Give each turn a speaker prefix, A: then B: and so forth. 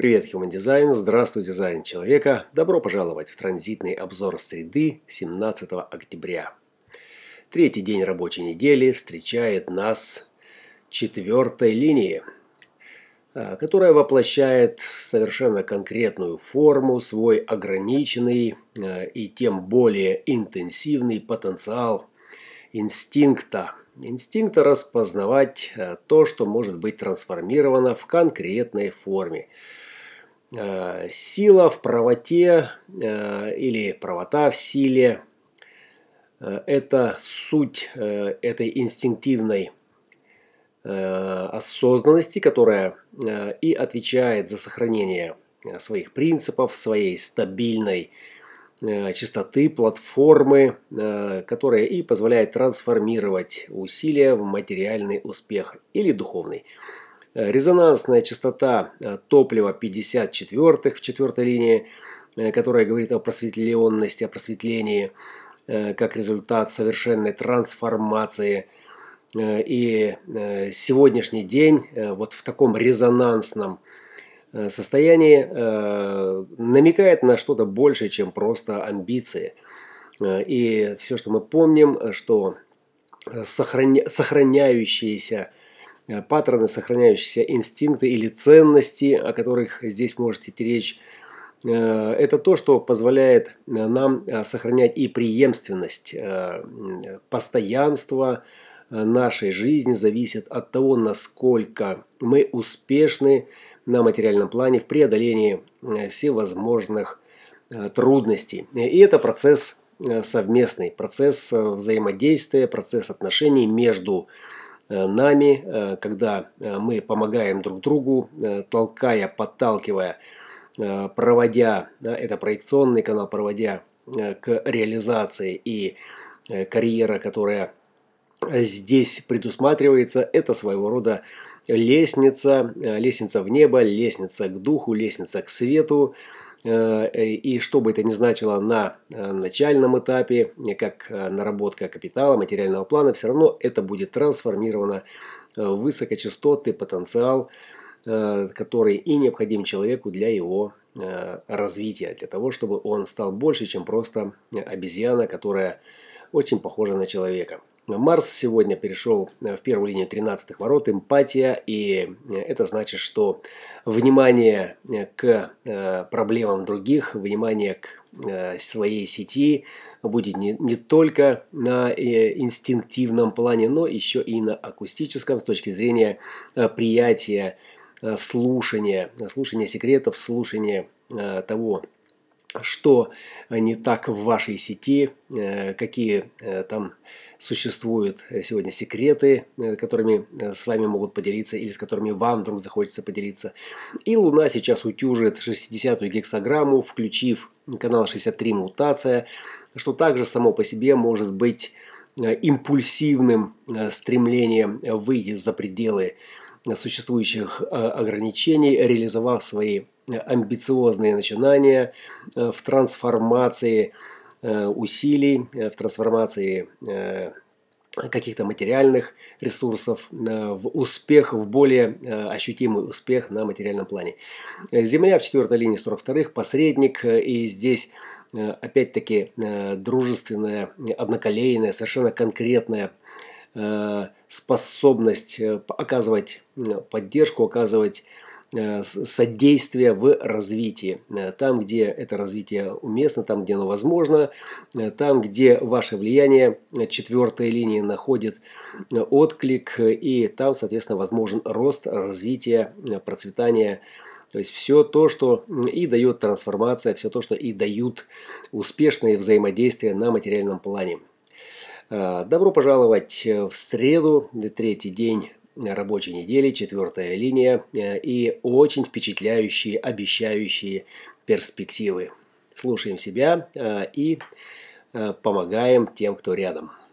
A: Привет, Human Design! Здравствуй, дизайн человека! Добро пожаловать в транзитный обзор среды 17 октября. Третий день рабочей недели встречает нас четвертой линии, а, которая воплощает совершенно конкретную форму, свой ограниченный а, и тем более интенсивный потенциал инстинкта. Инстинкта распознавать а, то, что может быть трансформировано в конкретной форме – сила в правоте э, или правота в силе э, – это суть этой инстинктивной осознанности, которая и отвечает за сохранение своих принципов, своей стабильной чистоты, платформы, которая и позволяет трансформировать усилия в материальный успех или духовный. Э, резонансная частота э, топлива 54 в четвертой линии, э, которая говорит о просветленности, о просветлении как результат совершенной трансформации. И сегодняшний день вот в таком резонансном состоянии намекает на что-то большее, чем просто амбиции. И все, что мы помним, что сохраняющиеся Э, паттерны, сохраняющиеся инстинкты или ценности, о которых здесь может идти речь, э, это то, что позволяет э, нам сохранять и преемственность, постоянство нашей жизни зависит от того, насколько мы успешны на материальном плане в преодолении всевозможных трудностей. И это процесс совместный, процесс взаимодействия, процесс отношений между Э, нами, э, когда э, мы помогаем друг другу, толкая, подталкивая, проводя, да, это проекционный канал, проводя к реализации и карьера, которая здесь предусматривается, это своего рода лестница, лестница в небо, лестница к духу, лестница к свету, Э, и что бы это ни значило на э, начальном этапе, как э, наработка капитала, материального плана, все равно это будет трансформировано в высокочастотный потенциал, который и необходим человеку для его развития, для того, чтобы он стал больше, чем просто обезьяна, которая очень похожа на человека. Марс сегодня перешел в первую линию 13 ворот, эмпатия, и это значит, что внимание к э, проблемам других, внимание к э, своей сети будет не, не только на э, инстинктивном плане, но еще и на акустическом с точки зрения приятия, слушания, слушания секретов, слушания того, что не так в вашей сети, какие там существуют э, сегодня секреты, э, которыми э, с вами могут поделиться или с которыми вам вдруг захочется поделиться. И Луна сейчас утюжит 60-ю гексограмму, включив канал 63 мутация, что также само по себе может быть импульсивным стремлением выйти за пределы существующих ограничений, реализовав свои амбициозные начинания в трансформации усилий э, в трансформации э, каких-то материальных ресурсов в успех, в более ощутимый успех на материальном плане. Земля в четвертой линии 42-х, посредник, и здесь опять-таки дружественная, одноколейная, совершенно конкретная способность оказывать поддержку, оказывать Э, содействия в развитии. Э, там, где это развитие уместно, там, где оно возможно, э, там, где ваше влияние четвертой линии находит отклик, и там, соответственно, возможен рост, развитие, процветание. То есть все то, что и дает трансформация, все то, что и дают успешные взаимодействия на материальном плане. Добро пожаловать в среду, третий день рабочей недели, четвертая линия э, и очень впечатляющие, обещающие перспективы. Слушаем себя э, и э, помогаем тем, кто рядом.